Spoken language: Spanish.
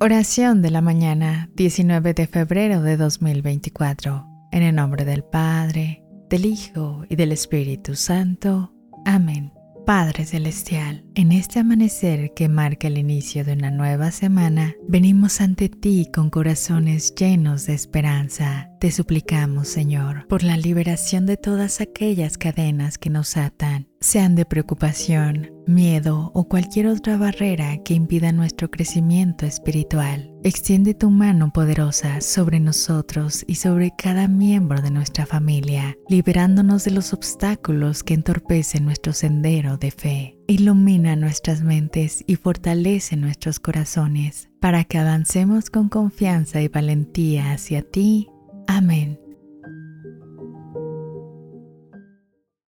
Oración de la mañana, 19 de febrero de 2024. En el nombre del Padre, del Hijo y del Espíritu Santo. Amén. Padre Celestial, en este amanecer que marca el inicio de una nueva semana, venimos ante ti con corazones llenos de esperanza. Te suplicamos, Señor, por la liberación de todas aquellas cadenas que nos atan, sean de preocupación, miedo o cualquier otra barrera que impida nuestro crecimiento espiritual. Extiende tu mano poderosa sobre nosotros y sobre cada miembro de nuestra familia, liberándonos de los obstáculos que entorpecen nuestro sendero de fe. Ilumina nuestras mentes y fortalece nuestros corazones para que avancemos con confianza y valentía hacia ti. Amén.